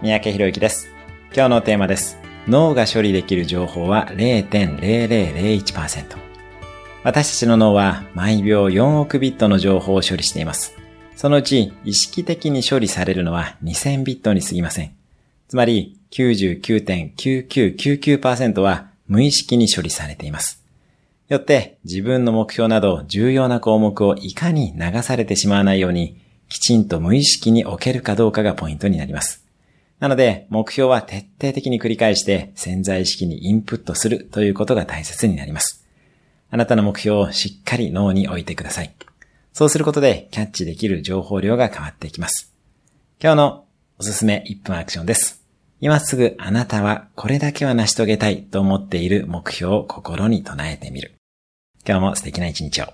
三宅博之です。今日のテーマです。脳が処理できる情報は0.0001%。私たちの脳は毎秒4億ビットの情報を処理しています。そのうち意識的に処理されるのは2000ビットに過ぎません。つまり99.9999%は無意識に処理されています。よって自分の目標など重要な項目をいかに流されてしまわないようにきちんと無意識に置けるかどうかがポイントになります。なので目標は徹底的に繰り返して潜在意識にインプットするということが大切になります。あなたの目標をしっかり脳に置いてください。そうすることでキャッチできる情報量が変わっていきます。今日のおすすめ1分アクションです。今すぐあなたはこれだけは成し遂げたいと思っている目標を心に唱えてみる。今日も素敵な一日を。